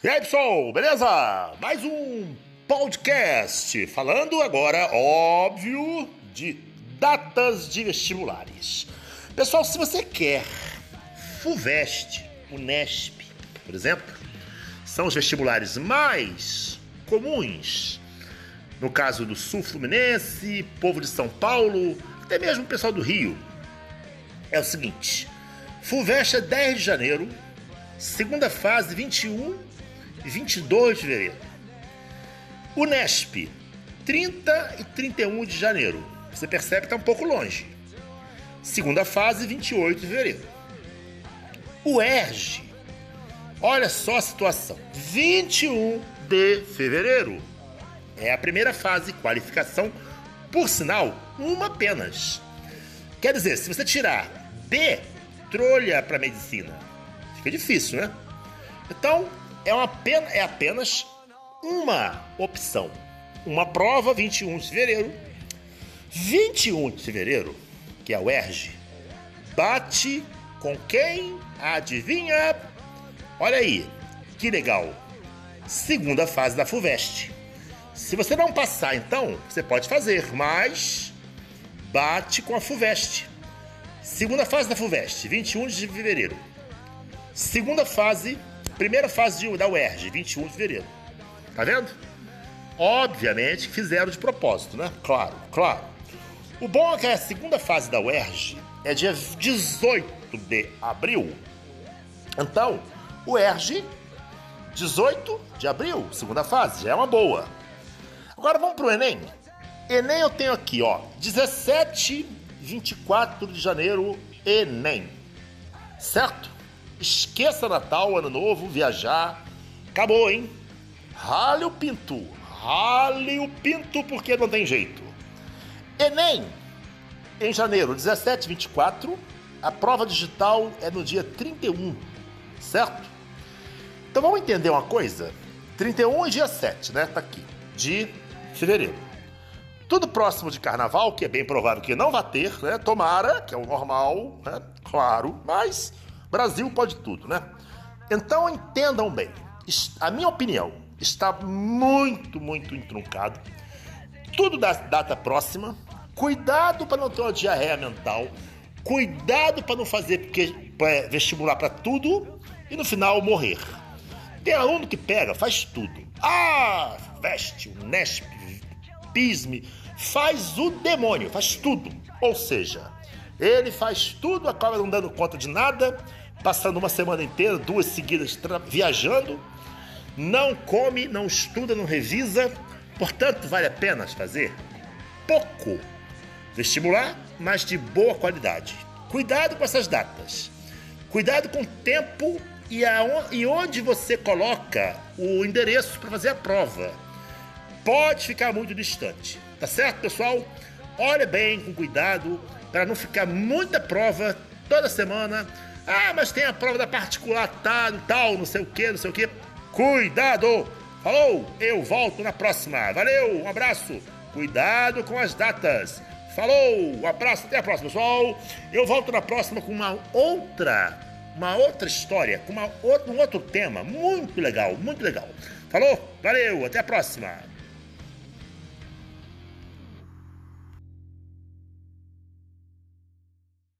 E aí, pessoal, beleza? Mais um podcast falando agora, óbvio, de datas de vestibulares. Pessoal, se você quer FUVEST, UNESP, por exemplo, são os vestibulares mais comuns. No caso do Sul Fluminense, povo de São Paulo, até mesmo o pessoal do Rio. É o seguinte: FUVEST é 10 de janeiro, segunda fase 21 e 22 de fevereiro. Unesp, 30 e 31 de janeiro. Você percebe que está um pouco longe. Segunda fase, 28 de fevereiro. O ERG, olha só a situação, 21 de fevereiro. É a primeira fase, qualificação, por sinal, uma apenas. Quer dizer, se você tirar B, trolha para medicina. Fica difícil, né? Então, é, uma pena, é apenas uma opção. Uma prova, 21 de fevereiro. 21 de fevereiro, que é o ERG, bate com quem? Adivinha? Olha aí, que legal. Segunda fase da FUVEST. Se você não passar, então, você pode fazer, mas bate com a FUVEST. Segunda fase da FUVEST, 21 de fevereiro. Segunda fase Primeira fase de, da UERJ, 21 de fevereiro. Tá vendo? Obviamente fizeram de propósito, né? Claro, claro. O bom é que a segunda fase da UERJ é dia 18 de abril. Então, o UERJ, 18 de abril, segunda fase, já é uma boa. Agora vamos pro Enem. Enem eu tenho aqui, ó, 17, 24 de janeiro, Enem. Certo? Esqueça Natal, Ano Novo, viajar. Acabou, hein? Rale o pinto. Rale o pinto porque não tem jeito. Enem, em janeiro, 17 24. A prova digital é no dia 31, certo? Então vamos entender uma coisa? 31 e dia 7, né? Tá aqui, de fevereiro. Tudo próximo de carnaval, que é bem provável que não vai ter, né? Tomara, que é o normal, né? Claro, mas Brasil pode tudo, né? Então entendam bem, a minha opinião está muito, muito entruncado. Tudo da data próxima. Cuidado para não ter uma diarreia mental. Cuidado para não fazer porque, é, vestibular para tudo e no final morrer. Tem aluno que pega, faz tudo. Ah, veste, Nesp, pisme, faz o demônio, faz tudo. Ou seja, ele faz tudo, acaba não dando conta de nada, passando uma semana inteira, duas seguidas viajando, não come, não estuda, não revisa, portanto, vale a pena fazer pouco vestibular, mas de boa qualidade. Cuidado com essas datas. Cuidado com o tempo e, e onde você coloca o endereço para fazer a prova. Pode ficar muito distante, tá certo, pessoal? Olha bem, com cuidado, para não ficar muita prova toda semana. Ah, mas tem a prova da particular tal, tal, não sei o que, não sei o que. Cuidado! Falou, eu volto na próxima. Valeu, um abraço. Cuidado com as datas. Falou, um abraço, até a próxima, pessoal. Eu volto na próxima com uma outra, uma outra história, com uma, um outro tema muito legal, muito legal. Falou, valeu, até a próxima.